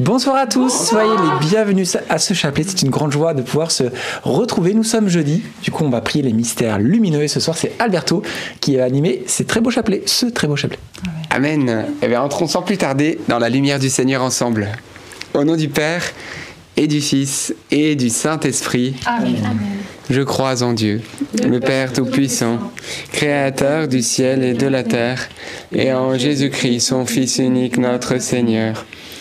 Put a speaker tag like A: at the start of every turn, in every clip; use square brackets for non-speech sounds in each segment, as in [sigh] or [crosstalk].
A: Bonsoir à tous, soyez les bienvenus à ce chapelet. C'est une grande joie de pouvoir se retrouver. Nous sommes jeudi, du coup on va prier les mystères lumineux et ce soir c'est Alberto qui a animé ces très beaux chapelets, ce très beau chapelet.
B: Amen. Eh bien entrons sans plus tarder dans la lumière du Seigneur ensemble. Au nom du Père et du Fils et du Saint-Esprit.
C: Amen.
B: Je crois en Dieu, le Père Tout-Puissant, Créateur du ciel et de la terre, et en Jésus-Christ, son Fils unique, notre Seigneur,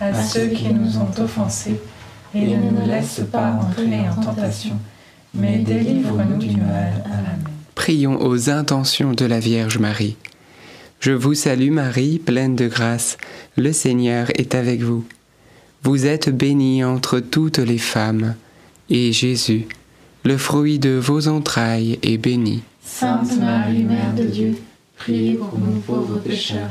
C: à ceux qui nous ont offensés. Et ne nous laisse pas entrer en tentation, mais délivre-nous du mal. Amen.
B: Prions aux intentions de la Vierge Marie. Je vous salue Marie, pleine de grâce, le Seigneur est avec vous. Vous êtes bénie entre toutes les femmes, et Jésus, le fruit de vos entrailles, est béni.
C: Sainte Marie, Mère de Dieu, priez pour nous pauvres pécheurs,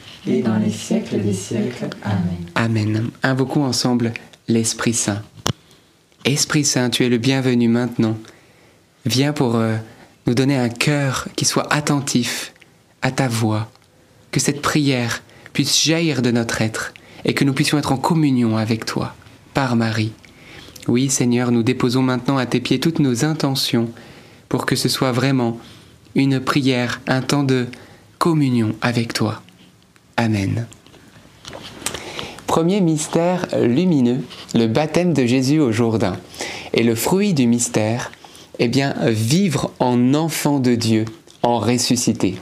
C: et dans les siècles des siècles. Amen.
B: Amen. Invoquons ensemble l'Esprit Saint. Esprit Saint, tu es le bienvenu maintenant. Viens pour euh, nous donner un cœur qui soit attentif à ta voix, que cette prière puisse jaillir de notre être et que nous puissions être en communion avec toi, par Marie. Oui, Seigneur, nous déposons maintenant à tes pieds toutes nos intentions pour que ce soit vraiment une prière, un temps de communion avec toi. Amen. Premier mystère lumineux, le baptême de Jésus au Jourdain. Et le fruit du mystère, eh bien, vivre en enfant de Dieu, en ressuscité.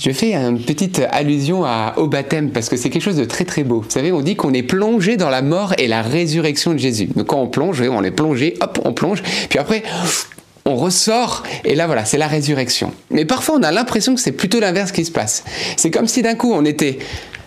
B: Je fais une petite allusion au baptême parce que c'est quelque chose de très très beau. Vous savez, on dit qu'on est plongé dans la mort et la résurrection de Jésus. Donc quand on plonge, on est plongé, hop, on plonge, puis après, on ressort et là voilà, c'est la résurrection. Mais parfois on a l'impression que c'est plutôt l'inverse qui se passe. C'est comme si d'un coup on était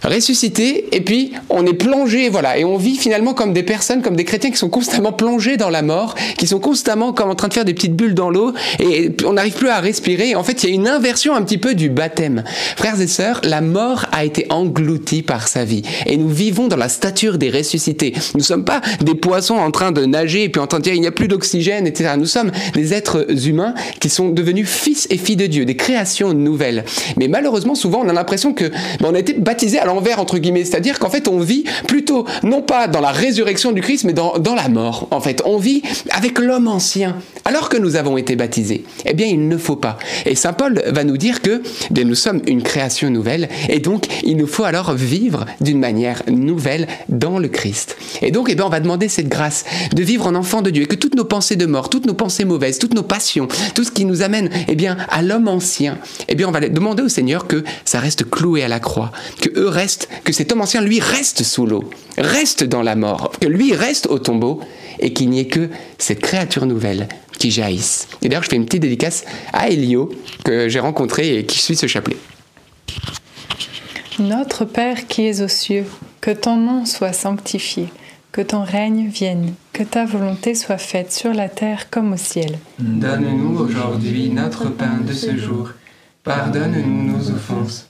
B: ressuscité et puis on est plongé voilà. Et on vit finalement comme des personnes comme des chrétiens qui sont constamment plongés dans la mort qui sont constamment comme en train de faire des petites bulles dans l'eau et on n'arrive plus à respirer. En fait il y a une inversion un petit peu du baptême. Frères et sœurs la mort a été engloutie par sa vie. Et nous vivons dans la stature des ressuscités. Nous ne sommes pas des poissons en train de nager et puis en train de dire il n'y a plus d'oxygène etc nous sommes des êtres humains qui sont devenus fils et filles de Dieu des créations nouvelles. Mais malheureusement souvent on a l'impression que ben, on a été baptisé l'envers entre guillemets, c'est-à-dire qu'en fait on vit plutôt non pas dans la résurrection du Christ, mais dans, dans la mort. En fait, on vit avec l'homme ancien, alors que nous avons été baptisés. Eh bien, il ne faut pas. Et saint Paul va nous dire que eh nous sommes une création nouvelle, et donc il nous faut alors vivre d'une manière nouvelle dans le Christ. Et donc, eh bien, on va demander cette grâce de vivre en enfant de Dieu, et que toutes nos pensées de mort, toutes nos pensées mauvaises, toutes nos passions, tout ce qui nous amène eh bien, à l'homme ancien, eh bien, on va demander au Seigneur que ça reste cloué à la croix, que eux reste, que cet homme ancien, lui, reste sous l'eau, reste dans la mort, que lui reste au tombeau, et qu'il n'y ait que cette créature nouvelle qui jaillissent. Et d'ailleurs, je fais une petite dédicace à Elio, que j'ai rencontré et qui suit ce chapelet.
D: Notre Père qui es aux cieux, que ton nom soit sanctifié, que ton règne vienne, que ta volonté soit faite sur la terre comme au ciel.
E: Donne-nous aujourd'hui notre pain de ce jour. Pardonne-nous nos offenses,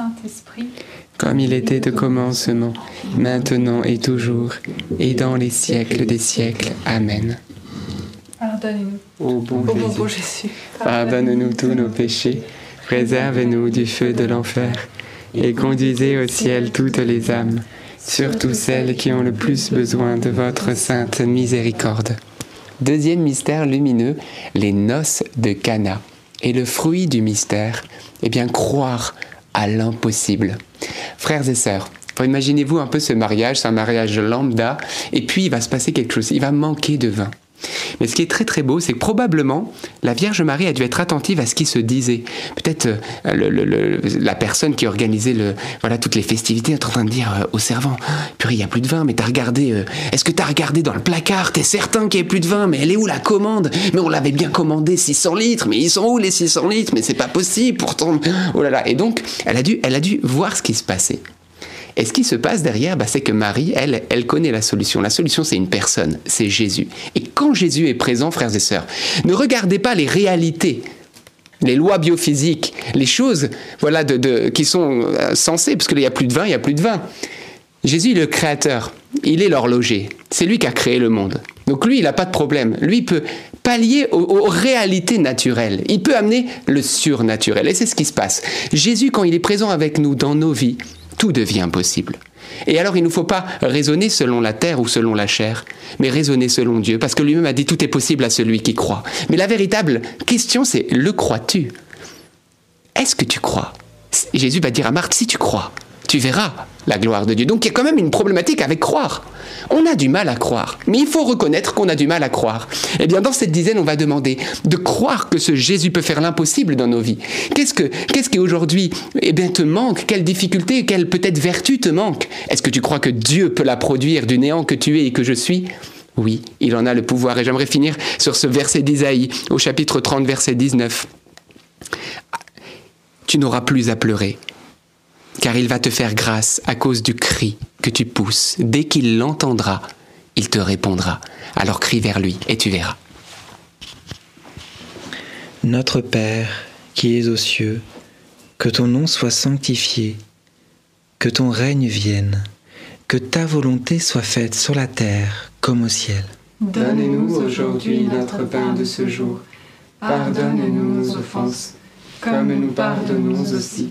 D: Saint-Esprit.
B: comme il était au commencement, maintenant et toujours, et dans les siècles des siècles. Amen.
D: Pardonnez-nous,
B: Ô bon
D: ô mon
B: Jésus,
D: bon Jésus.
B: pardonne-nous tous nos péchés, préserve-nous du feu de l'enfer, et conduisez au ciel toutes les âmes, surtout celles qui ont le plus besoin de votre sainte miséricorde. Deuxième mystère lumineux, les noces de Cana. Et le fruit du mystère, eh bien, croire à l'impossible. Frères et sœurs, imaginez-vous un peu ce mariage, c'est un mariage lambda, et puis il va se passer quelque chose, il va manquer de vin. Mais ce qui est très très beau, c'est que probablement la Vierge Marie a dû être attentive à ce qui se disait. Peut-être euh, la personne qui organisait le, voilà, toutes les festivités est en train de dire euh, au servant Purée, il n'y a plus de vin, mais t'as regardé. euh, Est-ce que t'as regardé dans le placard? T'es certain qu'il n'y a plus de vin? Mais elle est où la commande? Mais on l'avait bien commandé 600 litres, mais ils sont où les 600 litres? Mais c'est pas possible pourtant. Oh là là. Et donc, elle a dû, elle a dû voir ce qui se passait. Et ce qui se passe derrière, bah, c'est que Marie, elle, elle connaît la solution. La solution, c'est une personne, c'est Jésus. Et quand Jésus est présent, frères et sœurs, ne regardez pas les réalités, les lois biophysiques, les choses voilà, de, qui sont euh, sensées, parce qu'il n'y a plus de vin, il n'y a plus de vin. Jésus le créateur, il est l'horloger, c'est lui qui a créé le monde. Donc lui, il n'a pas de problème. Lui, il peut pallier aux réalités naturelles. Il peut amener le surnaturel. Et c'est ce qui se passe. Jésus, quand il est présent avec nous dans nos vies, tout devient possible. Et alors, il ne faut pas raisonner selon la terre ou selon la chair, mais raisonner selon Dieu, parce que lui-même a dit tout est possible à celui qui croit. Mais la véritable question, c'est le crois-tu? Est-ce que tu crois? Jésus va dire à Marthe, si tu crois, tu verras la gloire de Dieu. Donc il y a quand même une problématique avec croire. On a du mal à croire, mais il faut reconnaître qu'on a du mal à croire. Eh bien, dans cette dizaine, on va demander de croire que ce Jésus peut faire l'impossible dans nos vies. Qu'est-ce que, qu'est-ce qui aujourd'hui, eh bien, te manque? Quelle difficulté, quelle peut-être vertu te manque Est-ce que tu crois que Dieu peut la produire du néant que tu es et que je suis? Oui, il en a le pouvoir. Et j'aimerais finir sur ce verset d'Isaïe, au chapitre 30, verset 19. Tu n'auras plus à pleurer car il va te faire grâce à cause du cri que tu pousses. Dès qu'il l'entendra, il te répondra. Alors crie vers lui et tu verras.
A: Notre Père, qui es aux cieux, que ton nom soit sanctifié, que ton règne vienne, que ta volonté soit faite sur la terre comme au ciel.
E: Donne-nous aujourd'hui notre pain de ce jour. Pardonne-nous nos offenses, comme nous pardonnons aussi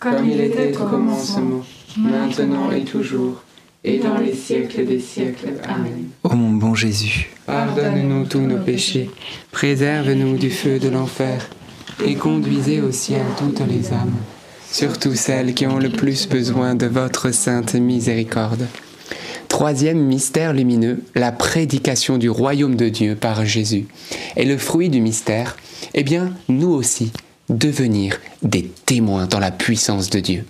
D: Comme il était au commencement, maintenant et toujours, et dans les siècles des siècles. Amen.
A: Ô mon bon Jésus,
D: Pardonne-nous tous nos péchés, préserve-nous du feu de l'enfer, et conduisez au ciel toutes les âmes, surtout celles qui ont le plus besoin de votre sainte miséricorde.
B: Troisième mystère lumineux, la prédication du royaume de Dieu par Jésus. Et le fruit du mystère, eh bien, nous aussi, devenir des témoins dans la puissance de Dieu.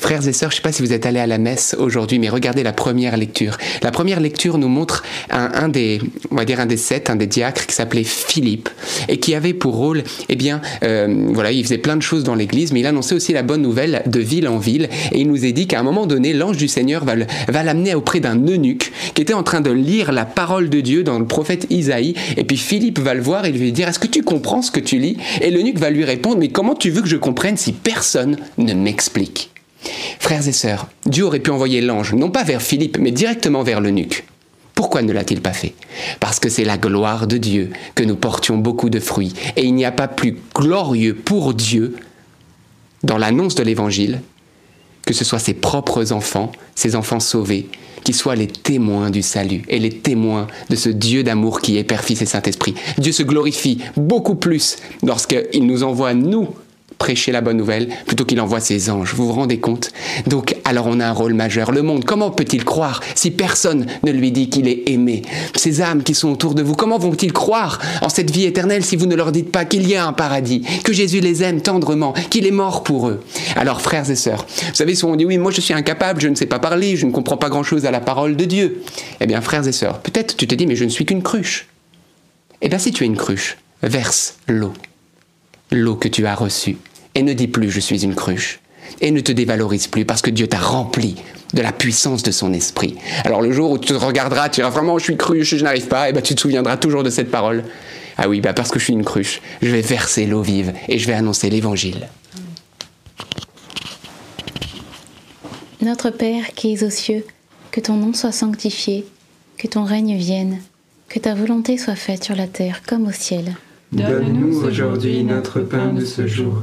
B: Frères et sœurs, je ne sais pas si vous êtes allés à la messe aujourd'hui, mais regardez la première lecture. La première lecture nous montre un, des, on va dire un des sept, un des diacres qui s'appelait Philippe et qui avait pour rôle, eh bien, euh, voilà, il faisait plein de choses dans l'Église, mais il annonçait aussi la bonne nouvelle de ville en ville. Et il nous est dit qu'à un moment donné, l'ange du Seigneur va va l'amener auprès d'un eunuque qui était en train de lire la parole de Dieu dans le prophète Isaïe. Et puis Philippe va le voir et lui dire Est-ce que tu comprends ce que tu lis? Et l'eunuque va lui répondre Mais comment tu veux que je si personne ne m'explique Frères et sœurs, Dieu aurait pu envoyer l'ange, non pas vers Philippe, mais directement vers l'eunuque. Pourquoi ne l'a-t-il pas fait? Parce que c'est la gloire de Dieu que nous portions beaucoup de fruits. Et il n'y a pas plus glorieux pour Dieu dans l'annonce de l'Évangile que ce soit ses propres enfants, ses enfants sauvés, qui soient les témoins du salut et les témoins de ce Dieu d'amour qui est Père, Fils et Saint-Esprit. Dieu se glorifie beaucoup plus lorsqu'il nous envoie, nous, prêcher la bonne nouvelle plutôt qu'il envoie ses anges. Vous vous rendez compte? Donc, alors on a un rôle majeur. Le monde, comment peut-il croire si personne ne lui dit qu'il est aimé? Ces âmes qui sont autour de vous, comment vont-ils croire en cette vie éternelle si vous ne leur dites pas qu'il y a un paradis, que Jésus les aime tendrement, qu'il est mort pour eux? Alors, frères et sœurs, vous savez, souvent on dit oui, moi je suis incapable, je ne sais pas parler, je ne comprends pas grand-chose à la parole de Dieu. Eh bien, frères et sœurs, peut-être tu te dis mais je ne suis qu'une cruche. Eh bien, si tu es une cruche, verse l'eau l'eau que tu as reçue et ne dis plus je suis une cruche et ne te dévalorise plus parce que Dieu t'a rempli de la puissance de son esprit. Alors le jour où tu te regarderas, tu diras vraiment je suis cruche, je n'arrive pas, et ben tu te souviendras toujours de cette parole. Ah oui, bah parce que je suis une cruche, je vais verser l'eau vive et je vais annoncer l'évangile.
E: Notre Père qui es aux cieux, que ton nom soit sanctifié, que ton règne vienne, que ta volonté soit faite sur la terre comme au ciel.
D: Donne-nous aujourd'hui notre pain de ce jour.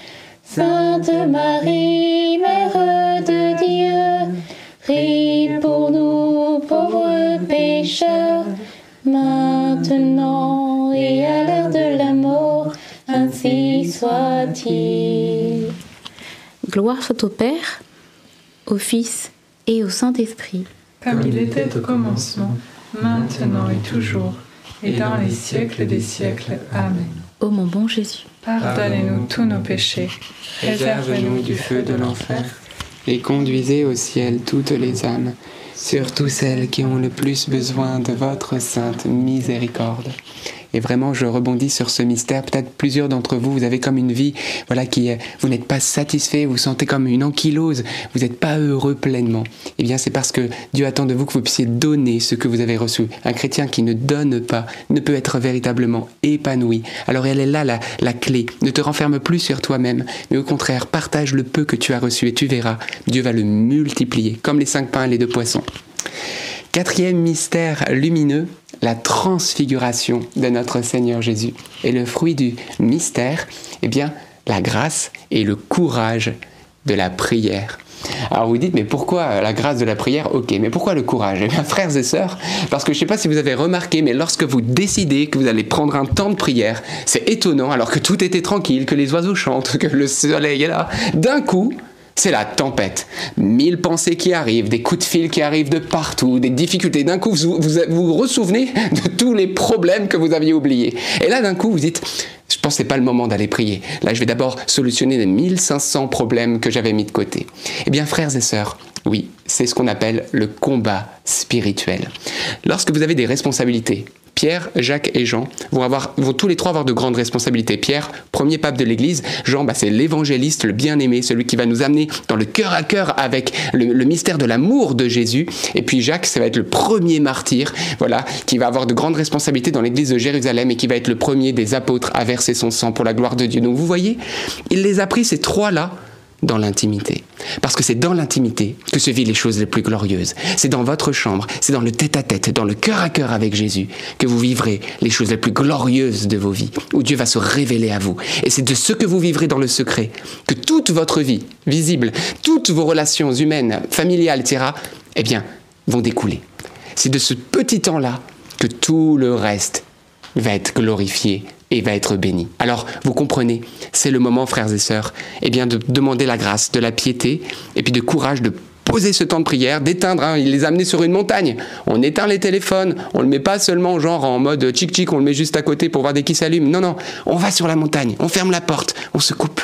E: Sainte Marie, Mère de Dieu, prie pour nous pauvres pécheurs, maintenant et à l'heure de la mort, ainsi soit-il. Gloire soit au Père, au Fils et au Saint-Esprit.
D: Comme il était au commencement, maintenant et toujours, et dans les siècles des siècles. Amen.
E: Ô mon bon Jésus,
D: Pardonnez-nous tous nos péchés, réservez-nous du feu de l'enfer,
B: et conduisez au ciel toutes les âmes, surtout celles qui ont le plus besoin de votre sainte miséricorde. Et vraiment, je rebondis sur ce mystère. Peut-être plusieurs d'entre vous, vous avez comme une vie, voilà, qui vous n'êtes pas satisfait, vous sentez comme une ankylose, vous n'êtes pas heureux pleinement. Eh bien, c'est parce que Dieu attend de vous que vous puissiez donner ce que vous avez reçu. Un chrétien qui ne donne pas ne peut être véritablement épanoui. Alors, elle est là la, la clé. Ne te renferme plus sur toi-même, mais au contraire, partage le peu que tu as reçu et tu verras, Dieu va le multiplier, comme les cinq pains et les deux poissons. Quatrième mystère lumineux, la transfiguration de notre Seigneur Jésus. Et le fruit du mystère, eh bien, la grâce et le courage de la prière. Alors vous dites, mais pourquoi la grâce de la prière? Ok, mais pourquoi le courage? Eh bien, frères et sœurs, parce que je ne sais pas si vous avez remarqué, mais lorsque vous décidez que vous allez prendre un temps de prière, c'est étonnant, alors que tout était tranquille, que les oiseaux chantent, que le soleil est là, d'un coup, c'est la tempête. Mille pensées qui arrivent, des coups de fil qui arrivent de partout, des difficultés. D'un coup, vous vous, ressouvenez de tous les problèmes que vous aviez oubliés. Et là, d'un coup, vous dites, je pense que pas le moment d'aller prier. Là, je vais d'abord solutionner les 1500 problèmes que j'avais mis de côté. Eh bien, frères et sœurs, oui, c'est ce qu'on appelle le combat spirituel. Lorsque vous avez des responsabilités, Pierre, Jacques et Jean vont, avoir, vont tous les trois avoir de grandes responsabilités. Pierre, premier pape de l'Église. Jean, bah, c'est l'évangéliste, le bien-aimé, celui qui va nous amener dans le cœur à cœur avec le, le mystère de l'amour de Jésus. Et puis Jacques, ça va être le premier martyr, voilà, qui va avoir de grandes responsabilités dans l'Église de Jérusalem et qui va être le premier des apôtres à verser son sang pour la gloire de Dieu. Donc vous voyez, il les a pris ces trois-là dans l'intimité. Parce que c'est dans l'intimité que se vivent les choses les plus glorieuses. C'est dans votre chambre, c'est dans le tête-à-tête, dans le cœur à cœur avec Jésus que vous vivrez les choses les plus glorieuses de vos vies, où Dieu va se révéler à vous. Et c'est de ce que vous vivrez dans le secret que toute votre vie visible, toutes vos relations humaines, familiales, etc., eh bien, vont découler. C'est de ce petit temps-là que tout le reste va être glorifié et va être béni. Alors, vous comprenez, c'est le moment, frères et sœurs, eh bien, de demander la grâce, de la piété, et puis de courage de poser ce temps de prière, d'éteindre, hein, les a amenés sur une montagne. On éteint les téléphones, on le met pas seulement genre en mode tchic tchic, on le met juste à côté pour voir des qui s'allument. Non, non, on va sur la montagne, on ferme la porte, on se coupe.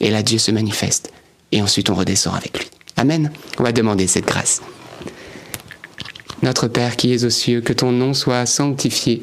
B: Et là, Dieu se manifeste. Et ensuite, on redescend avec lui. Amen. On va demander cette grâce. Notre Père qui es aux cieux, que ton nom soit sanctifié,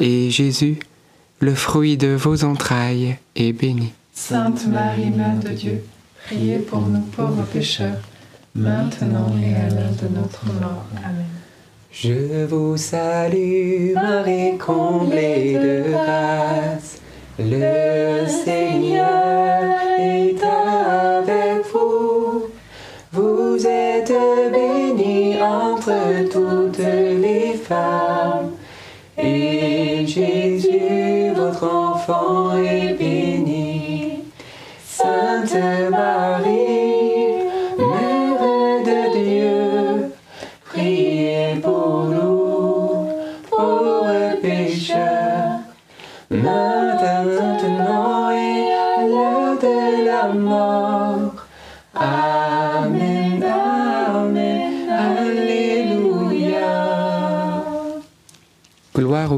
B: et Jésus, le fruit de vos entrailles, est béni.
D: Sainte Marie, Mère de Dieu, priez pour nous pauvres pécheurs, maintenant et à l'heure de notre mort. Amen.
B: Je vous salue Marie, comblée de grâce. Le Seigneur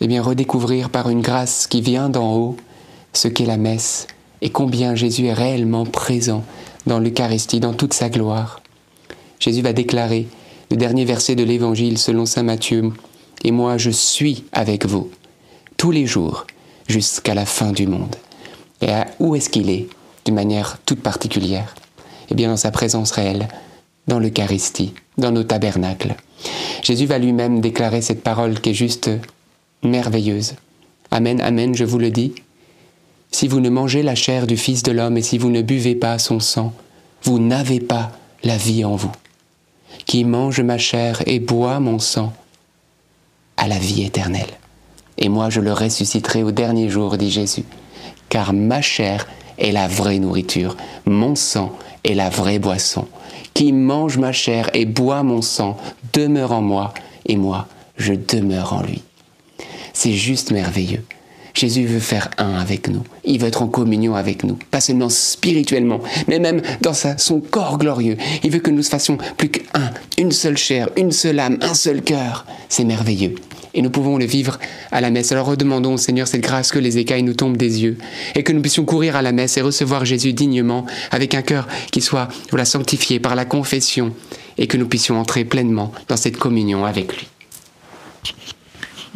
B: eh bien redécouvrir par une grâce qui vient d'en haut ce qu'est la messe et combien Jésus est réellement présent dans l'Eucharistie, dans toute sa gloire. Jésus va déclarer le dernier verset de l'Évangile selon Saint Matthieu, Et moi je suis avec vous tous les jours jusqu'à la fin du monde. Et à- où est-ce qu'il est d'une manière toute particulière? Eh bien dans sa présence réelle, dans l'Eucharistie, dans nos tabernacles. Jésus va lui-même déclarer cette parole qui est juste merveilleuse. Amen, amen, je vous le dis. Si vous ne mangez la chair du Fils de l'homme et si vous ne buvez pas son sang, vous n'avez pas la vie en vous. Qui mange ma chair et boit mon sang a la vie éternelle. Et moi je le ressusciterai au dernier jour, dit Jésus. Car ma chair est la vraie nourriture, mon sang est la vraie boisson. Qui mange ma chair et boit mon sang demeure en moi, et moi je demeure en lui. C'est juste merveilleux. Jésus veut faire un avec nous. Il veut être en communion avec nous. Pas seulement spirituellement, mais même dans son corps glorieux. Il veut que nous fassions plus qu'un, une seule chair, une seule âme, un seul cœur. C'est merveilleux. Et nous pouvons le vivre à la messe. Alors redemandons au Seigneur cette grâce que les écailles nous tombent des yeux et que nous puissions courir à la messe et recevoir Jésus dignement avec un cœur qui soit voilà, sanctifié par la confession et que nous puissions entrer pleinement dans cette communion avec lui.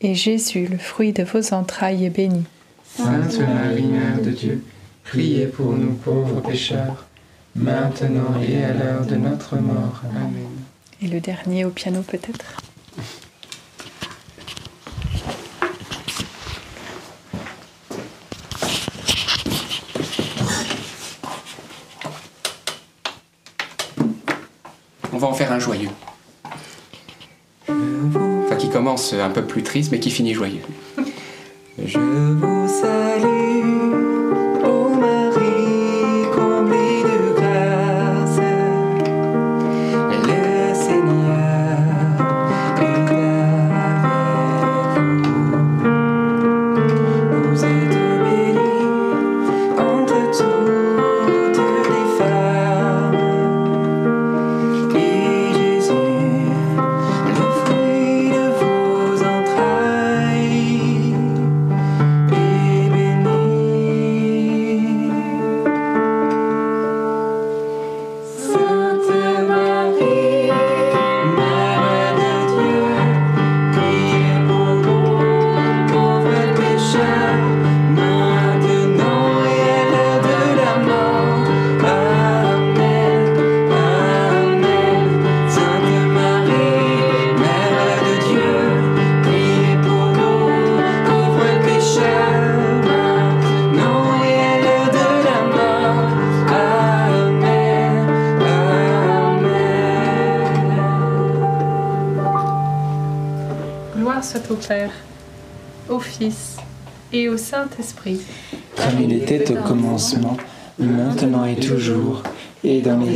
D: et Jésus, le fruit de vos entrailles, est béni.
B: Sainte Marie, Mère de Dieu, priez pour nous pauvres pécheurs, maintenant et à l'heure de notre mort. Amen.
D: Et le dernier au piano peut-être?
A: On va en faire un joyeux. Qui commence un peu plus triste, mais qui finit joyeux. [laughs]
B: Je vous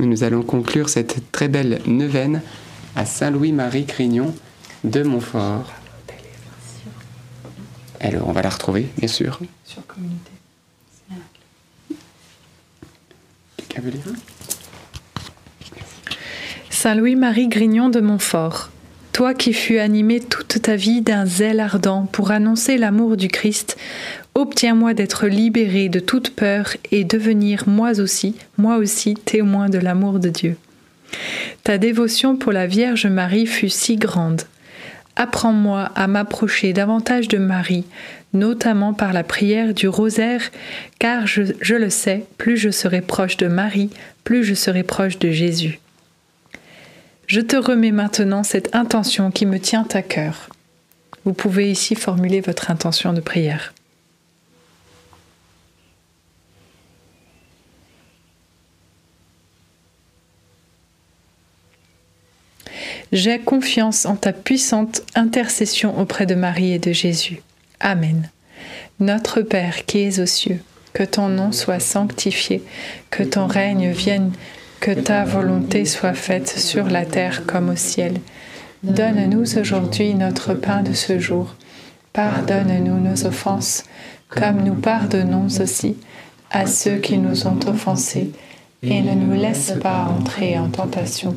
F: Nous allons conclure cette très belle neuvaine à Saint Louis-Marie Crignon de Montfort. Alors, on va la retrouver, bien sûr.
D: Sur communauté.
F: Quelqu'un veut lire
D: Saint Louis-Marie Grignon de Montfort, toi qui fus animé toute ta vie d'un zèle ardent pour annoncer l'amour du Christ, obtiens-moi d'être libéré de toute peur et devenir moi aussi, moi aussi témoin de l'amour de Dieu. Ta dévotion pour la Vierge Marie fut si grande. Apprends-moi à m'approcher davantage de Marie, notamment par la prière du rosaire, car je, le sais, plus je serai proche de Marie, plus je serai proche de Jésus. Je te remets maintenant cette intention qui me tient à cœur. Vous pouvez ici formuler votre intention de prière. J'ai confiance en ta puissante intercession auprès de Marie et de Jésus. Amen. Notre Père qui es aux cieux, que ton nom soit sanctifié, que ton règne vienne, que ta volonté soit faite sur la terre comme au ciel. Donne-nous aujourd'hui notre pain de ce jour. Pardonne-nous nos offenses, comme nous pardonnons aussi à ceux qui nous ont offensés, et ne nous laisse pas entrer en tentation,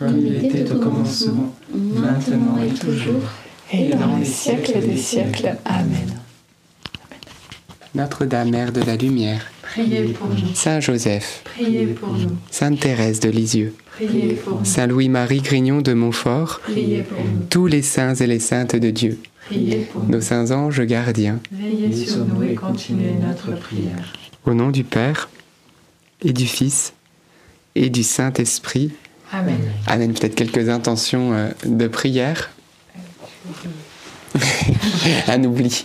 F: Comme il était au commencement, maintenant et toujours,
D: et dans les siècles des siècles. Amen.
B: Notre-Dame, Mère de la Lumière,
C: Priez pour nous.
B: Saint Joseph,
C: Priez pour nous.
B: Sainte Thérèse de Lisieux,
C: Priez pour nous.
B: Saint Louis-Marie Grignon de Montfort,
C: Priez pour nous.
B: tous les saints et les saintes de Dieu,
C: Priez pour nous.
B: nos saints anges gardiens,
C: Veillez sur nous et continuez notre prière.
B: au nom du Père et du Fils et du Saint-Esprit.
C: Amen.
B: Amen. Peut-être quelques intentions euh, de prière. [laughs] Un oubli.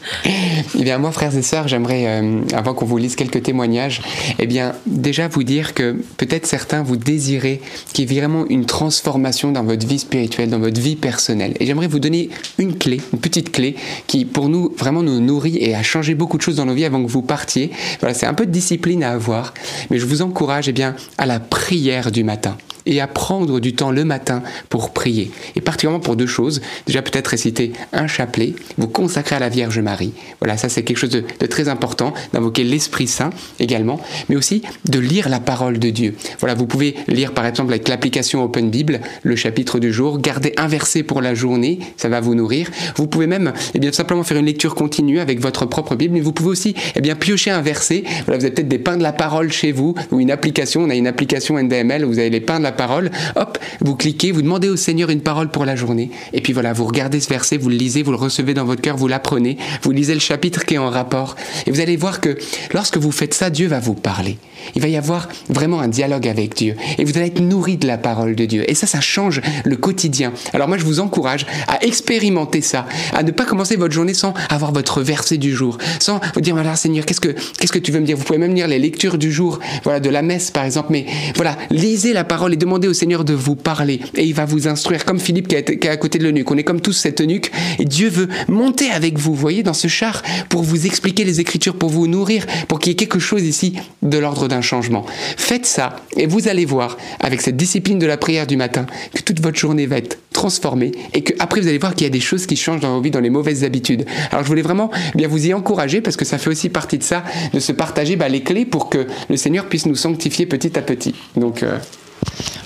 B: Eh bien, moi, frères et sœurs, j'aimerais, euh, avant qu'on vous lise quelques témoignages, eh bien, déjà vous dire que peut-être certains vous désirez qu'il y ait vraiment une transformation dans votre vie spirituelle, dans votre vie personnelle. Et j'aimerais vous donner une clé, une petite clé, qui pour nous vraiment nous nourrit et a changé beaucoup de choses dans nos vies avant que vous partiez. Voilà, c'est un peu de discipline à avoir, mais je vous encourage, eh bien, à la prière du matin et à prendre du temps le matin pour prier. Et particulièrement pour deux choses. Déjà peut-être réciter un chapelet, vous consacrer à la Vierge Marie. Voilà, ça c'est quelque chose de, très important, d'invoquer l'Esprit Saint également, mais aussi de lire la parole de Dieu. Voilà, vous pouvez lire par exemple avec l'application Open Bible le chapitre du jour, garder un verset pour la journée, ça va vous nourrir. Vous pouvez même eh bien, simplement faire une lecture continue avec votre propre Bible, mais vous pouvez aussi eh bien, piocher un verset. Voilà, vous avez peut-être des pains de la parole chez vous, ou une application, on a une application NDML où vous avez les pains de la parole, hop, vous cliquez, vous demandez au Seigneur une parole pour la journée, et puis voilà, vous regardez ce verset, vous le lisez, vous le recevez dans votre cœur, vous l'apprenez, vous lisez le chapitre qui est en rapport, et vous allez voir que lorsque vous faites ça, Dieu va vous parler. Il va y avoir vraiment un dialogue avec Dieu, et vous allez être nourri de la parole de Dieu, et ça, ça change le quotidien. Alors moi, je vous encourage à expérimenter ça, à ne pas commencer votre journée sans avoir votre verset du jour, sans vous dire, voilà, Seigneur, qu'est-ce que, qu'est-ce que tu veux me dire? Vous pouvez même lire les lectures du jour, voilà, de la messe, par exemple, mais voilà, lisez la parole et demandez au Seigneur de vous parler. Et il va vous instruire comme Philippe qui est, à côté de l'eunuque. On est comme tous cette eunuque et Dieu veut monter avec vous voyez, dans ce char pour vous expliquer les Écritures, pour vous nourrir, pour qu'il y ait quelque chose ici de l'ordre d'un changement. Faites ça et vous allez voir avec cette discipline de la prière du matin que toute votre journée va être transformée et que après vous allez voir qu'il y a des choses qui changent dans vos vies, dans les mauvaises habitudes. Alors je voulais vraiment bien vous y encourager parce que ça fait aussi partie de ça, de se partager bah, les clés pour que le Seigneur puisse nous sanctifier petit à petit. Donc euh,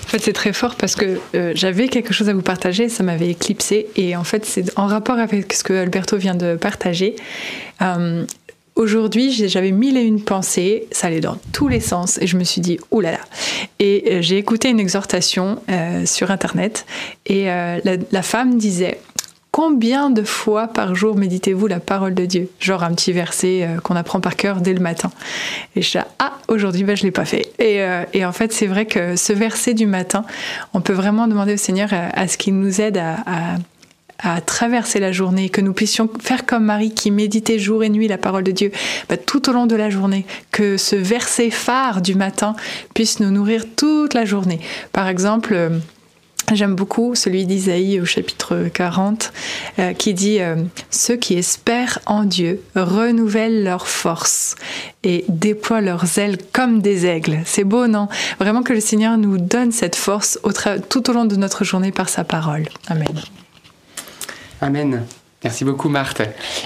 D: En fait, c'est très fort parce que euh, j'avais quelque chose à vous partager, ça m'avait éclipsé. Et en fait, c'est en rapport avec ce que Alberto vient de partager. Euh, aujourd'hui, j'avais mille et une pensées, ça allait dans tous les sens, et je me suis dit, oulala. Et euh, j'ai écouté une exhortation euh, sur Internet, et euh, la, femme disait, combien de fois par jour méditez-vous la parole de Dieu? Genre un petit verset qu'on apprend par cœur dès le matin. Et je dis, ah, aujourd'hui, ben, je ne l'ai pas fait. Et, en fait, c'est vrai que ce verset du matin, on peut vraiment demander au Seigneur à, ce qu'il nous aide à à traverser la journée, que nous puissions faire comme Marie qui méditait jour et nuit la parole de Dieu bah, tout au long de la journée, que ce verset phare du matin puisse nous nourrir toute la journée. Par exemple, euh, J'aime beaucoup celui d'Isaïe au chapitre 40 euh, qui dit euh, Ceux qui espèrent en Dieu renouvellent leurs forces et déploient leurs ailes comme des aigles. C'est beau, non? Vraiment que le Seigneur nous donne cette force tout au long de notre journée par sa parole. Amen.
B: Amen. Merci beaucoup Marthe.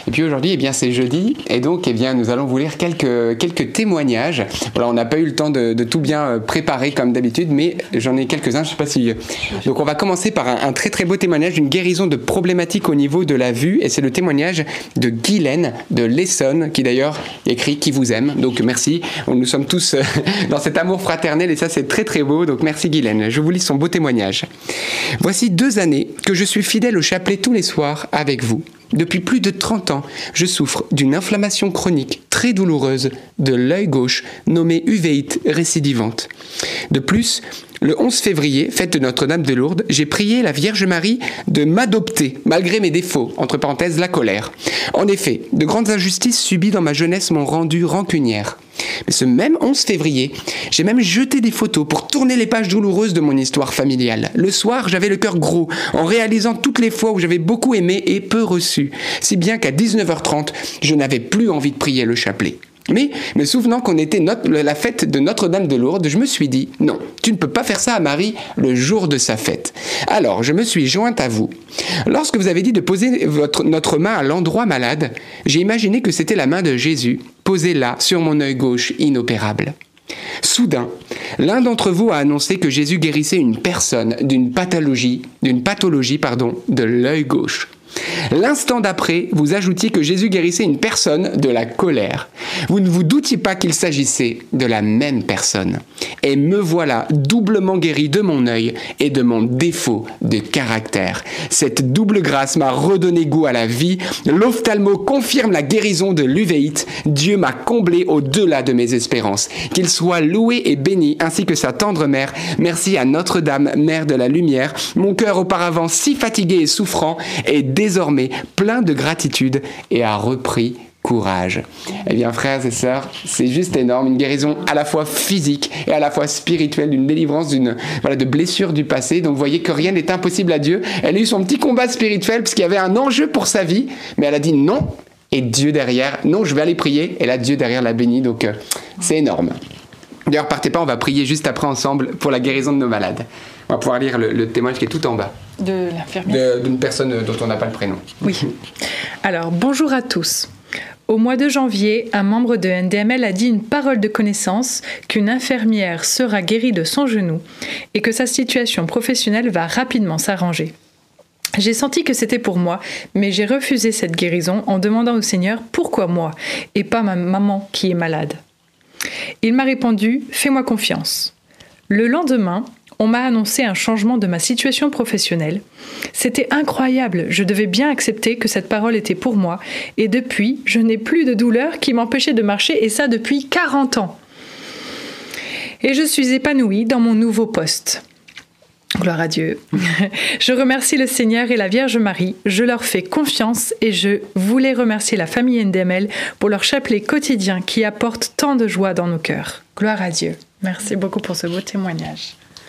B: Et puis aujourd'hui, eh bien c'est jeudi, et donc eh bien nous allons vous lire quelques quelques témoignages. Voilà, on n'a pas eu le temps de, de tout bien euh, préparer comme d'habitude, mais j'en ai quelques-uns. Je sais pas si. Donc on va commencer par un, un très très beau témoignage d'une guérison de problématiques au niveau de la vue, et c'est le témoignage de Guylaine de l'Essonne, qui d'ailleurs écrit qui vous aime. Donc merci. Nous sommes tous euh, [laughs] dans cet amour fraternel, et ça c'est très très beau. Donc merci Guylaine. Je vous lis son beau témoignage. Voici deux années que je suis fidèle au chapelet tous les soirs avec vous. Depuis plus de 30 ans, je souffre d'une inflammation chronique très douloureuse de l'œil gauche nommée uvéite récidivante. De plus, le 11 février, fête de Notre-Dame de Lourdes, j'ai prié la Vierge Marie de m'adopter, malgré mes défauts, entre parenthèses la colère. En effet, de grandes injustices subies dans ma jeunesse m'ont rendu rancunière. Mais ce même 11 février, j'ai même jeté des photos pour tourner les pages douloureuses de mon histoire familiale. Le soir, j'avais le cœur gros en réalisant toutes les fois où j'avais beaucoup aimé et peu reçu, si bien qu'à 19h30, je n'avais plus envie de prier le chapelet. Mais, me souvenant qu'on était la fête de Notre-Dame de Lourdes, je me suis dit, non, tu ne peux pas faire ça à Marie le jour de sa fête. Alors, je me suis jointe à vous. Lorsque vous avez dit de poser notre main à l'endroit malade, j'ai imaginé que c'était la main de Jésus, posée là, sur mon œil gauche, inopérable. Soudain, l'un d'entre vous a annoncé que Jésus guérissait une personne d'une pathologie, d'une pathologie, pardon, de l'œil gauche. L'instant d'après, vous ajoutiez que Jésus guérissait une personne de la colère. Vous ne vous doutiez pas qu'il s'agissait de la même personne. Et me voilà doublement guéri de mon œil et de mon défaut de caractère. Cette double grâce m'a redonné goût à la vie. L'ophtalmo confirme la guérison de l'uvéite. Dieu m'a comblé au-delà de mes espérances. Qu'il soit loué et béni ainsi que sa tendre mère. Merci à Notre-Dame, Mère de la Lumière. Mon cœur auparavant si fatigué et souffrant est désormais plein de gratitude et a repris courage. Eh bien, frères et sœurs, c'est juste énorme, une guérison à la fois physique et à la fois spirituelle, d'une délivrance d'une voilà de blessures du passé. Donc, vous voyez que rien n'est impossible à Dieu. Elle a eu son petit combat spirituel parce qu'il y avait un enjeu pour sa vie, mais elle a dit non. Et Dieu derrière, non, je vais aller prier. Et là, Dieu derrière l'a béni. Donc, euh, c'est énorme. D'ailleurs, partez pas, on va prier juste après ensemble pour la guérison de nos malades. On va pouvoir lire le, le témoignage qui est tout en bas,
D: De l'infirmière.
B: d'une personne dont on n'a pas le prénom.
D: Oui. Alors, bonjour à tous. Au mois de janvier, un membre de NDML a dit une parole de connaissance qu'une infirmière sera guérie de son genou et que sa situation professionnelle va rapidement s'arranger. J'ai senti que c'était pour moi, mais j'ai refusé cette guérison en demandant au Seigneur pourquoi moi et pas ma maman qui est malade. Il m'a répondu Fais-moi confiance. Le lendemain, on m'a annoncé un changement de ma situation professionnelle. C'était incroyable, je devais bien accepter que cette parole était pour moi, et depuis, je n'ai plus de douleur qui m'empêchait de marcher, et ça depuis 40 ans. Et je suis épanouie dans mon nouveau poste. Gloire à Dieu. [laughs] Je remercie le Seigneur et la Vierge Marie. Je leur fais confiance et je voulais remercier la famille NDML pour leur chapelet quotidien qui apporte tant de joie dans nos cœurs. Gloire à Dieu. Merci beaucoup pour ce beau témoignage.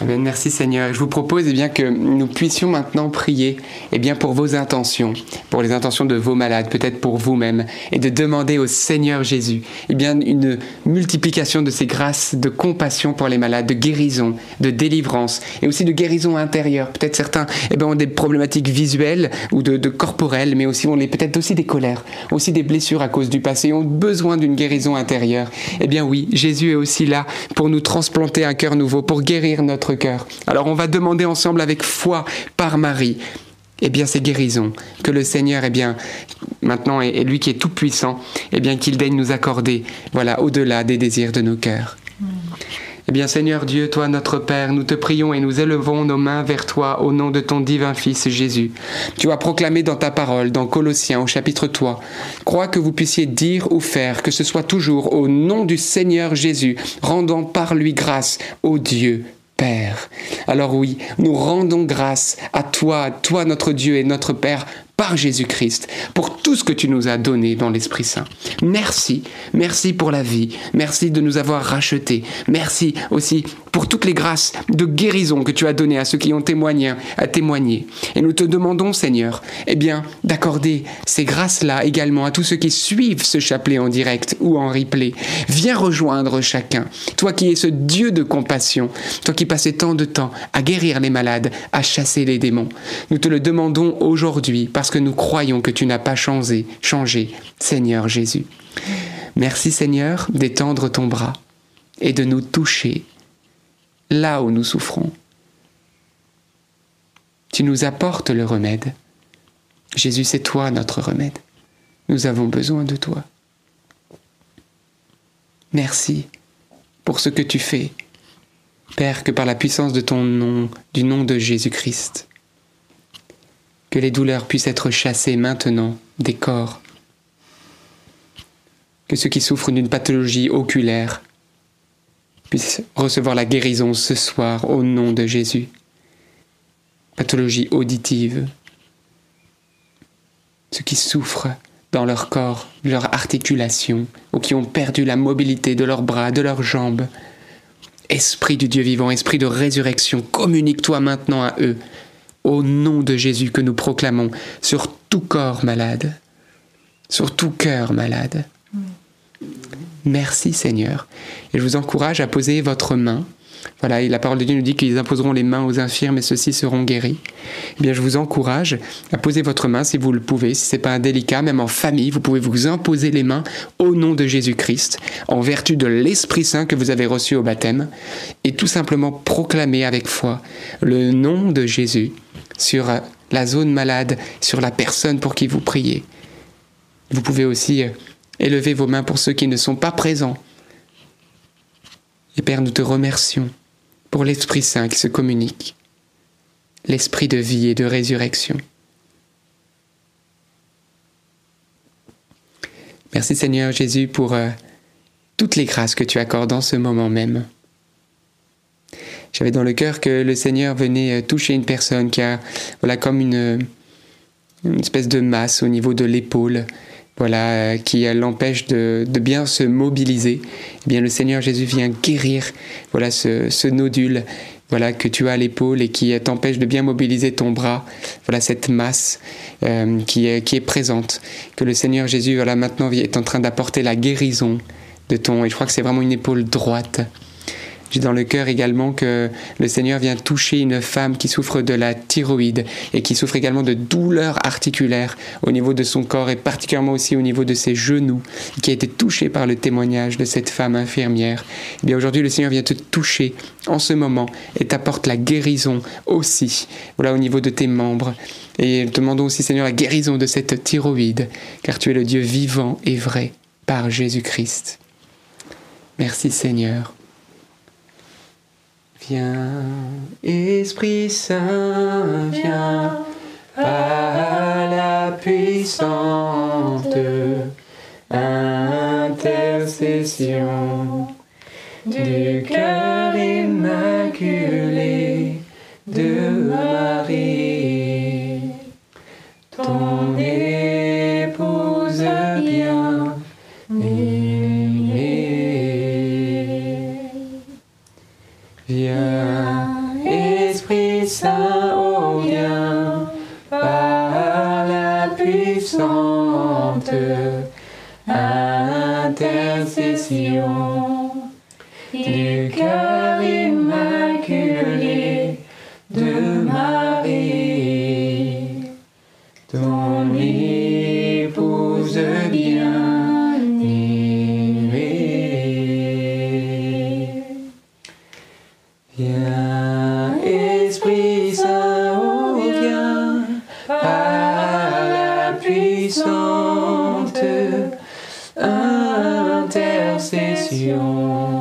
B: Amen. Merci Seigneur. Je vous propose eh bien, que nous puissions maintenant prier eh bien, pour vos intentions, pour les intentions de vos malades, peut-être pour vous-même, et de demander au Seigneur Jésus eh bien, une multiplication de ces grâces de compassion pour les malades, de guérison, de délivrance, et aussi de guérison intérieure. Peut-être certains eh bien, ont des problématiques visuelles ou de, de corporelles, mais aussi ont peut-être aussi des colères, aussi des blessures à cause du passé, ont besoin d'une guérison intérieure. Eh bien oui, Jésus est aussi là pour nous transplanter un cœur nouveau, pour guérir notre cœur. Alors on va demander ensemble avec foi par Marie eh bien ces guérisons que le Seigneur, eh bien maintenant est, est lui qui est tout puissant, eh bien qu'il daigne nous accorder, voilà, au-delà des désirs de nos cœurs. Eh bien Seigneur Dieu, toi notre Père, nous te prions et nous élevons nos mains vers toi au nom de ton divin Fils Jésus. Tu as proclamé dans ta parole, dans Colossiens au chapitre 3, crois que vous puissiez dire ou faire, que ce soit toujours au nom du Seigneur Jésus, rendant par lui grâce au Dieu Père. Alors oui, nous rendons grâce à toi, toi notre Dieu et notre Père, par Jésus-Christ, pour tout ce que tu nous as donné dans l'Esprit Saint. Merci, merci pour la vie, merci de nous avoir rachetés, merci aussi pour toutes les grâces de guérison que tu as données à ceux qui ont témoigné, à témoigner. Et nous te demandons, Seigneur, eh bien, d'accorder ces grâces-là également à tous ceux qui suivent ce chapelet en direct ou en replay. Viens rejoindre chacun. Toi qui es ce Dieu de compassion, toi qui passais tant de temps à guérir les malades, à chasser les démons. Nous te le demandons aujourd'hui parce que nous croyons que tu n'as pas changé, changé, Seigneur Jésus. Merci Seigneur d'étendre ton bras et de nous toucher là où nous souffrons. Tu nous apportes le remède. Jésus, c'est toi notre remède. Nous avons besoin de toi. Merci pour ce que tu fais. Père, que par la puissance de ton nom, du nom de Jésus-Christ, que les douleurs puissent être chassées maintenant des corps, que ceux qui souffrent d'une pathologie oculaire puissent recevoir la guérison ce soir au nom de Jésus. Pathologie auditive, ceux qui souffrent dans leur corps, leur articulation, ou qui ont perdu la mobilité de leurs bras, de leurs jambes. Esprit du Dieu vivant, esprit de résurrection, communique-toi maintenant à eux, au nom de Jésus que nous proclamons sur tout corps malade, sur tout cœur malade. Merci Seigneur. Et je vous encourage à poser votre main. Voilà, la parole de Dieu nous dit qu'ils imposeront les mains aux infirmes et ceux-ci seront guéris. Eh bien, je vous encourage à poser votre main si vous le pouvez, si c'est pas indélicat, même en famille, vous pouvez vous imposer les mains au nom de Jésus-Christ, en vertu de l'Esprit Saint que vous avez reçu au baptême, et tout simplement proclamer avec foi le nom de Jésus sur la zone malade, sur la personne pour qui vous priez. Vous pouvez aussi élever vos mains pour ceux qui ne sont pas présents. Et Père, nous te remercions pour l'Esprit Saint qui se communique, l'Esprit de vie et de résurrection. Merci Seigneur Jésus pour euh, toutes les grâces que tu accordes en ce moment même. J'avais dans le cœur que le Seigneur venait euh, toucher une personne qui a voilà comme une, une espèce de masse au niveau de l'épaule, voilà, euh, qui l'empêche de, de, bien se mobiliser, eh bien le Seigneur Jésus vient guérir voilà ce, ce nodule voilà que tu as à l'épaule et qui t'empêche de bien mobiliser ton bras, voilà cette masse euh, qui, est, qui est présente, que le Seigneur Jésus voilà maintenant est en train d'apporter la guérison de ton et je crois que c'est vraiment une épaule droite. J'ai dans le cœur également que le Seigneur vient toucher une femme qui souffre de la thyroïde et qui souffre également de douleurs articulaires au niveau de son corps et particulièrement aussi au niveau de ses genoux, qui a été touchée par le témoignage de cette femme infirmière. Et Eh bien aujourd'hui, le Seigneur vient te toucher en ce moment et t'apporte la guérison aussi, voilà au niveau de tes membres. Et demandons aussi, Seigneur, la guérison de cette thyroïde, car tu es le Dieu vivant et vrai par Jésus-Christ. Merci Seigneur. Viens, Esprit Saint, viens, par la puissante intercession du cœur immaculé de Marie, puissante intercession.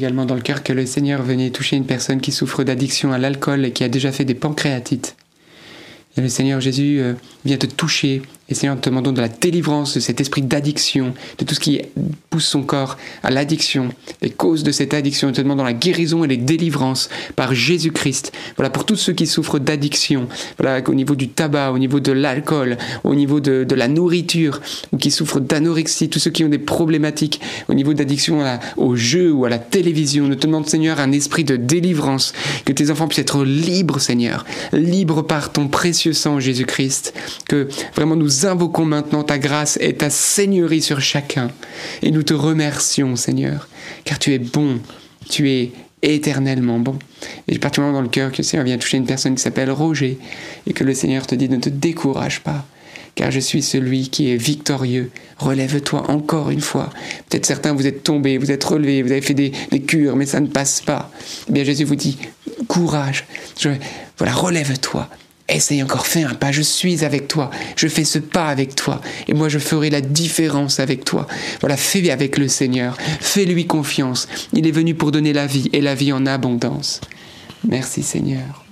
B: Également dans le cœur que le Seigneur venait toucher une personne qui souffre d'addiction à l'alcool et qui a déjà fait des pancréatites. Et le Seigneur Jésus euh, vient te toucher. Et Seigneur, nous te demandons de la délivrance de cet esprit d'addiction, de tout ce qui pousse son corps à l'addiction, les causes de cette addiction. Nous te demandons la guérison et les délivrances par Jésus-Christ. Voilà, pour tous ceux qui souffrent d'addiction, voilà, au niveau du tabac, au niveau de l'alcool, au niveau de, de la nourriture, ou qui souffrent d'anorexie, tous ceux qui ont des problématiques au niveau d'addiction au jeu ou à la télévision. Nous te demandons, Seigneur, un esprit de délivrance, que tes enfants puissent être libres, Seigneur, libres par ton précieux sang, Jésus-Christ, que vraiment nous invoquons maintenant ta grâce et ta seigneurie sur chacun. Et nous te remercions, Seigneur, car tu es bon, tu es éternellement bon. Et particulièrement dans le cœur que le Seigneur vient toucher une personne qui s'appelle Roger, et que le Seigneur te dit ne te décourage pas, car je suis celui qui est victorieux. Relève-toi encore une fois. Peut-être certains, vous êtes tombés, vous êtes relevés, vous avez fait des, cures, mais ça ne passe pas. Eh bien, Jésus vous dit, courage. Voilà, relève-toi. Essaye encore, fais un pas, je suis avec toi, je fais ce pas avec toi, et moi je ferai la différence avec toi. Voilà, fais avec le Seigneur, fais-lui confiance. Il est venu pour donner la vie, et la vie en abondance. Merci Seigneur.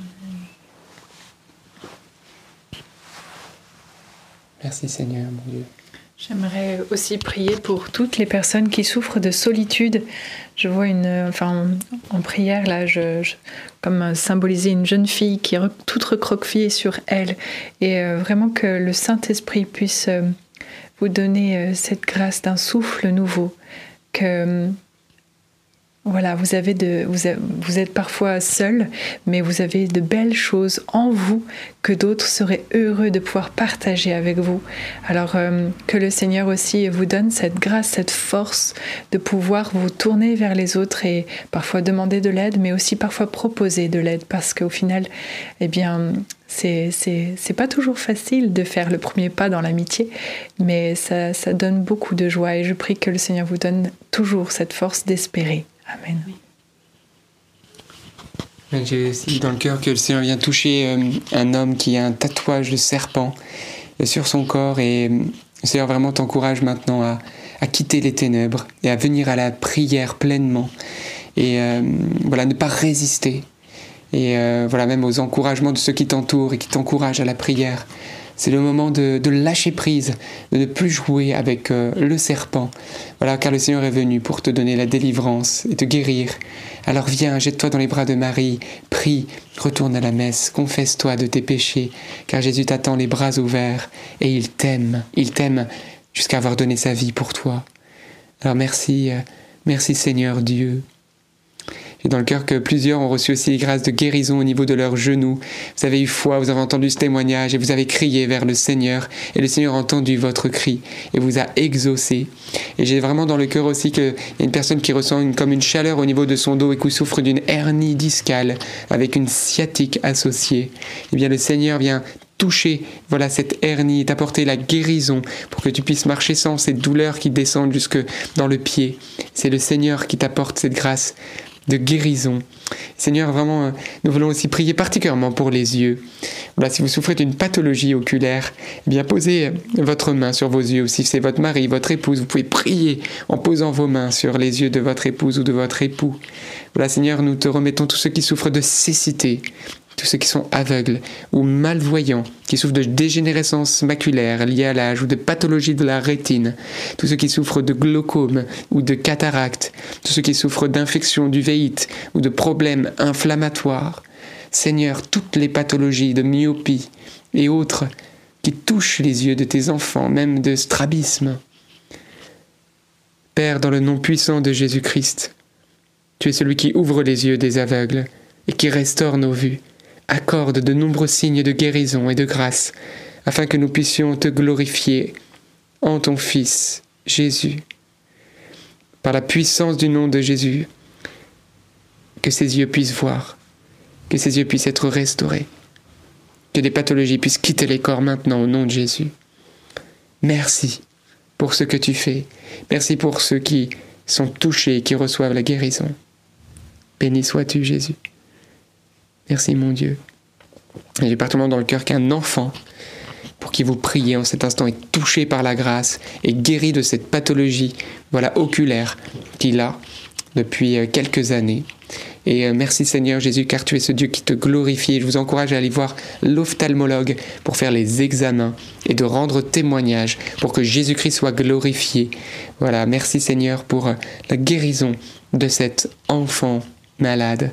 B: Merci Seigneur, mon Dieu.
D: J'aimerais aussi prier pour toutes les personnes qui souffrent de solitude. Je vois une, enfin, en, prière là, je, comme symboliser une jeune fille qui est toute recroquevillée sur elle, et euh, vraiment que le Saint Esprit puisse euh, vous donner euh, cette grâce d'un souffle nouveau, que voilà, vous avez de, vous, êtes parfois seul, mais vous avez de belles choses en vous que d'autres seraient heureux de pouvoir partager avec vous. Alors euh, que le Seigneur aussi vous donne cette grâce, cette force de pouvoir vous tourner vers les autres et parfois demander de l'aide, mais aussi parfois proposer de l'aide, parce qu'au final, eh bien, c'est pas toujours facile de faire le premier pas dans l'amitié, mais ça, ça donne beaucoup de joie et je prie que le Seigneur vous donne toujours cette force d'espérer. Amen.
B: J'ai aussi dans le cœur que le Seigneur vient toucher euh, un homme qui a un tatouage de serpent euh, sur son corps et euh, le Seigneur vraiment t'encourage maintenant à, à quitter les ténèbres et à venir à la prière pleinement et euh, voilà ne pas résister et euh, voilà même aux encouragements de ceux qui t'entourent et qui t'encouragent à la prière. C'est le moment de, de lâcher prise, de ne plus jouer avec euh, le serpent. Voilà, car le Seigneur est venu pour te donner la délivrance et te guérir. Alors viens, jette-toi dans les bras de Marie, prie, retourne à la messe, confesse-toi de tes péchés, car Jésus t'attend les bras ouverts et il t'aime, il t'aime jusqu'à avoir donné sa vie pour toi. Alors merci, euh, merci Seigneur Dieu. J'ai dans le cœur que plusieurs ont reçu aussi les grâces de guérison au niveau de leurs genoux. Vous avez eu foi, vous avez entendu ce témoignage et vous avez crié vers le Seigneur. Et le Seigneur a entendu votre cri et vous a exaucé. Et j'ai vraiment dans le cœur aussi qu'il y a une personne qui ressent comme une chaleur au niveau de son dos et qui souffre d'une hernie discale avec une sciatique associée. Eh bien, le Seigneur vient toucher voilà cette hernie, t'apporter la guérison pour que tu puisses marcher sans ces douleurs qui descendent jusque dans le pied. C'est le Seigneur qui t'apporte cette grâce de guérison. Seigneur, vraiment, euh, nous voulons aussi prier particulièrement pour les yeux. Voilà, si vous souffrez d'une pathologie oculaire, eh bien posez euh, votre main sur vos yeux. Si c'est votre mari, votre épouse, vous pouvez prier en posant vos mains sur les yeux de votre épouse ou de votre époux. Voilà, Seigneur, nous te remettons tous ceux qui souffrent de cécité, tous ceux qui sont aveugles ou malvoyants, qui souffrent de dégénérescence maculaire liée à l'âge ou de pathologie de la rétine, tous ceux qui souffrent de glaucome ou de cataracte, tous ceux qui souffrent d'infection du véhite ou de problèmes inflammatoires. Seigneur, toutes les pathologies de myopie et autres qui touchent les yeux de tes enfants, même de strabisme. Père, dans le nom puissant de Jésus-Christ, tu es celui qui ouvre les yeux des aveugles. et qui restaure nos vues. Accorde de nombreux signes de guérison et de grâce, afin que nous puissions te glorifier en ton Fils, Jésus. Par la puissance du nom de Jésus, que ses yeux puissent voir, que ses yeux puissent être restaurés, que les pathologies puissent quitter les corps maintenant au nom de Jésus. Merci pour ce que tu fais. Merci pour ceux qui sont touchés et qui reçoivent la guérison. Béni sois-tu, Jésus. Merci, mon Dieu. J'ai particulièrement dans le cœur qu'un enfant, pour qui vous priez en cet instant, est touché par la grâce et guéri de cette pathologie voilà, oculaire qu'il a depuis euh, quelques années. Et euh, merci Seigneur Jésus, car tu es ce Dieu qui te glorifie. Je vous encourage à aller voir l'ophtalmologue pour faire les examens et de rendre témoignage pour que Jésus-Christ soit glorifié. Voilà, merci Seigneur pour euh, la guérison de cet enfant malade.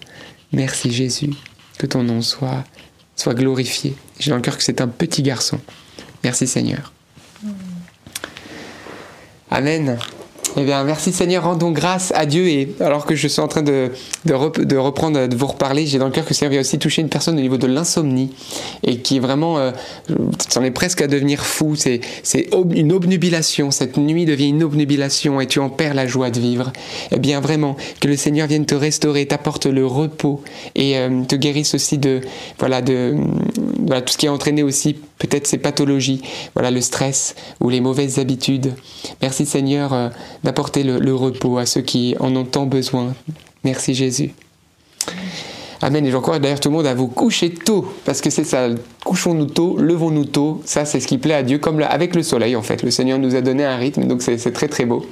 B: Merci Jésus, que ton nom soit, soit glorifié. J'ai dans le cœur que c'est un petit garçon. Merci Seigneur. Amen. Eh bien, merci Seigneur, rendons grâce à Dieu. Et alors que je suis en train de, de, rep- de reprendre, de vous reparler, j'ai dans le cœur que le Seigneur vient aussi toucher une personne au niveau de l'insomnie et qui est vraiment, euh, c'en est presque à devenir fou. C'est, une obnubilation. Cette nuit devient une obnubilation et tu en perds la joie de vivre. Eh bien, vraiment, que le Seigneur vienne te restaurer, t'apporte le repos et euh, te guérisse aussi de, voilà, de, tout ce qui a entraîné aussi peut-être ces pathologies, voilà, le stress ou les mauvaises habitudes. Merci Seigneur euh, d'apporter le repos à ceux qui en ont tant besoin. Merci Jésus. Amen. Et j'encourage d'ailleurs tout le monde à vous coucher tôt, parce que c'est ça. Couchons-nous tôt, levons-nous tôt. Ça, c'est ce qui plaît à Dieu, comme avec le soleil, en fait. Le Seigneur nous a donné un rythme, donc c'est c'est très très beau.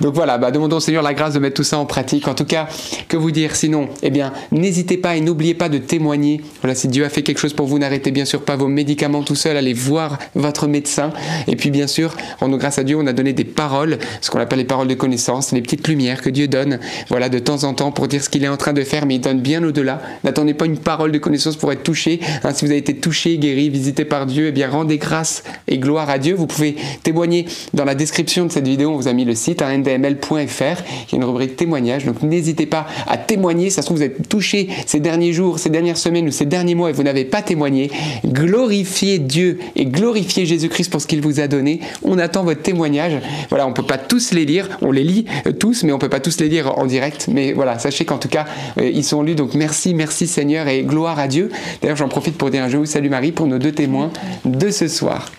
B: Donc voilà, bah, demandons au Seigneur la grâce de mettre tout ça en pratique. En tout cas, que vous dire Sinon, eh bien, n'hésitez pas et n'oubliez pas de témoigner. Voilà, si Dieu a fait quelque chose pour vous, n'arrêtez bien sûr pas vos médicaments tout seul. Allez voir votre médecin. Et puis, bien sûr, rendons grâce à Dieu, on a donné des paroles, ce qu'on appelle les paroles de connaissance, les petites lumières que Dieu donne, voilà, de temps en temps pour dire ce qu'il est en train de faire, mais il donne bien au-delà. N'attendez pas une parole de connaissance pour être touché. Hein, si vous avez été touché, guéri, visité par Dieu, eh bien, rendez grâce et gloire à Dieu. Vous pouvez témoigner dans la description de cette vidéo. On vous a mis le site hein, ndml.fr. Il y a une rubrique témoignage. Donc, n'hésitez pas à témoigner. Ça se trouve, vous êtes touché ces derniers jours, ces dernières semaines ou ces derniers mois et vous n'avez pas témoigné. Glorifiez Dieu et glorifiez Jésus-Christ pour ce qu'il vous a donné. On attend votre témoignage. Voilà, on peut pas tous les lire. On les lit euh, tous, mais on peut pas tous les lire en direct. Mais voilà, sachez qu'en tout cas, euh, ils sont lus. Donc, merci, merci Seigneur et gloire à Dieu. D'ailleurs, j'en profite pour dire un je vous salue Marie pour nos deux témoins de ce soir.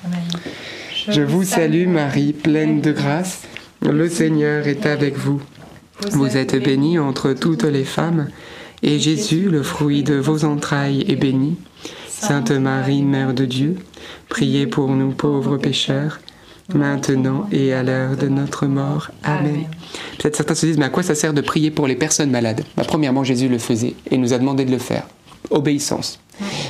B: Je vous salue Marie, pleine de grâce. Le Seigneur est avec vous. Vous êtes bénie entre toutes les femmes, et Jésus, le fruit de vos entrailles, est béni. Sainte Marie, Mère de Dieu, priez pour nous pauvres pécheurs, maintenant et à l'heure de notre mort. Amen. Peut-être certains se disent, mais à quoi ça sert de prier pour les personnes malades? Bah, Premièrement, Jésus le faisait et nous a demandé de le faire. Obéissance.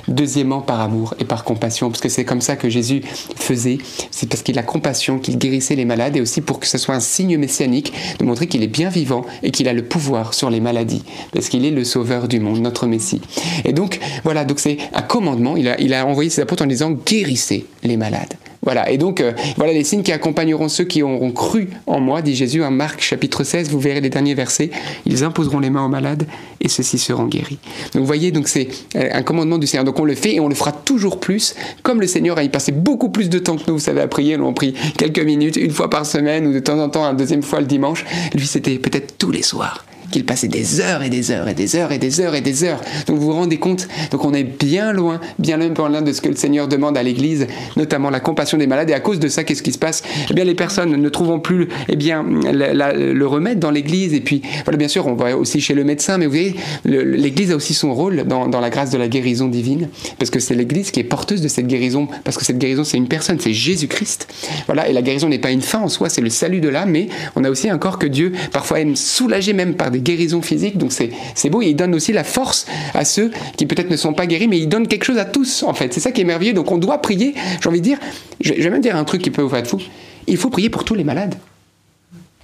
B: Deuxièmement, par amour et par compassion, parce que c'est comme ça que Jésus faisait. C'est parce qu'il a compassion qu'il guérissait les malades et aussi pour que ce soit un signe messianique de montrer qu'il est bien vivant et qu'il a le pouvoir sur les maladies, parce qu'il est le sauveur du monde, notre Messie. Et donc, voilà, donc c'est un commandement. Il a, il a envoyé ses apôtres en disant guérissez les malades. Voilà, et donc euh, voilà les signes qui accompagneront ceux qui auront cru en moi, dit Jésus en Marc chapitre 16, vous verrez les derniers versets, ils imposeront les mains aux malades et ceux-ci seront guéris. Donc vous voyez, donc c'est euh, un commandement du Seigneur, donc on le fait et on le fera toujours plus, comme le Seigneur a y passé beaucoup plus de temps que nous, vous savez, à prier, on prie quelques minutes, une fois par semaine ou de temps en temps, un deuxième fois le dimanche, lui c'était peut-être tous les soirs qu'il passait des heures et des heures et des heures et des heures et des heures. Donc vous vous rendez compte, donc on est bien loin, bien loin de ce que le Seigneur demande à l'Église, notamment la compassion des malades. Et à cause de ça, qu'est-ce qui se passe? Eh bien, les personnes ne trouvent plus, eh bien, le remède dans l'Église. Et puis, voilà, bien sûr, on va aussi chez le médecin, mais vous voyez, l'Église a aussi son rôle dans, dans la grâce de la guérison divine, parce que c'est l'Église qui est porteuse de cette guérison, parce que cette guérison, c'est une personne, c'est Jésus-Christ. Voilà, et la guérison n'est pas une fin en soi, c'est le salut de l'âme, mais on a aussi un corps que Dieu parfois aime soulager même par des guérisons physiques, donc c'est beau, et il donne aussi la force à ceux qui peut-être ne sont pas guéris, mais il donne quelque chose à tous, en fait. C'est ça qui est merveilleux, donc on doit prier, j'ai envie de dire, je vais même dire un truc qui peut vous faire fou, il faut prier pour tous les malades.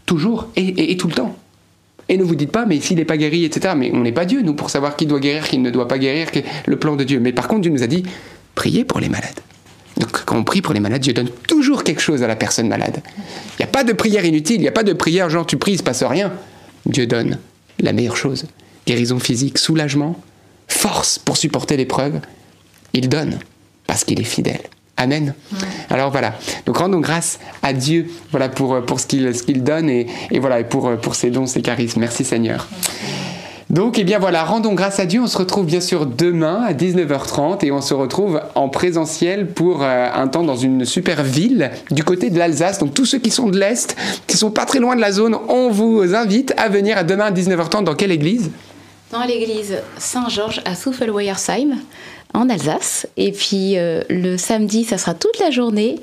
B: Toujours, et, et- tout le temps. Et ne vous dites pas, mais s'il n'est pas guéri, etc. Mais on n'est pas Dieu, nous, pour savoir qui doit guérir, qui ne doit pas guérir, le plan de Dieu. Mais par contre, Dieu nous a dit, priez pour les malades. Donc quand on prie pour les malades, Dieu donne toujours quelque chose à la personne malade. Il n'y a pas de prière inutile, il n'y a pas de prière genre tu pries, il ne se passe rien. Dieu donne la meilleure chose. Guérison physique, soulagement, force pour supporter l'épreuve, il donne parce qu'il est fidèle. Amen. Alors voilà. Donc rendons grâce à Dieu voilà, pour, pour ce qu'il donne et, et voilà, et pour, pour ses dons, ses charismes. Merci Seigneur. Donc, eh bien voilà, rendons grâce à Dieu. On se retrouve bien sûr demain à 19h30 et on se retrouve en présentiel pour euh, un temps dans une super ville du côté de l'Alsace. Donc, tous ceux qui sont de l'Est, qui sont pas très loin de la zone, on vous invite à venir à demain à 19h30 dans quelle église?
E: Dans l'église Saint-Georges à Souffel-Weyersheim, en Alsace. Et puis euh, le samedi, ça sera toute la journée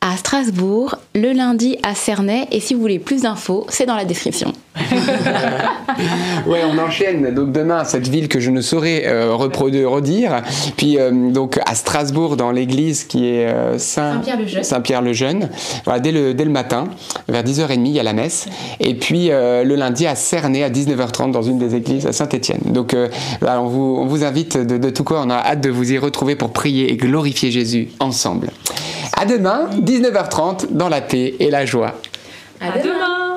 E: à Strasbourg, le lundi à Cernay. Et si vous voulez plus d'infos, c'est dans la description. [laughs]
B: Ouais, on enchaîne. Donc demain, cette ville que je ne saurais euh, redire. Puis euh, donc à Strasbourg, dans l'église qui est euh, Saint-
E: Saint-Pierre-le-Jeune.
B: Saint-Pierre-le-Jeune. Voilà, dès le, dès le matin, vers 10h30, il y a la messe. Et puis euh, le lundi à Cernay, à 19h30, dans une des églises à Saint-Étienne. Donc voilà, on, vous, on vous invite de, de tout cœur. On a hâte de vous y retrouver pour prier et glorifier Jésus ensemble. À demain, 19h30, dans la paix et la joie.
E: À
C: À demain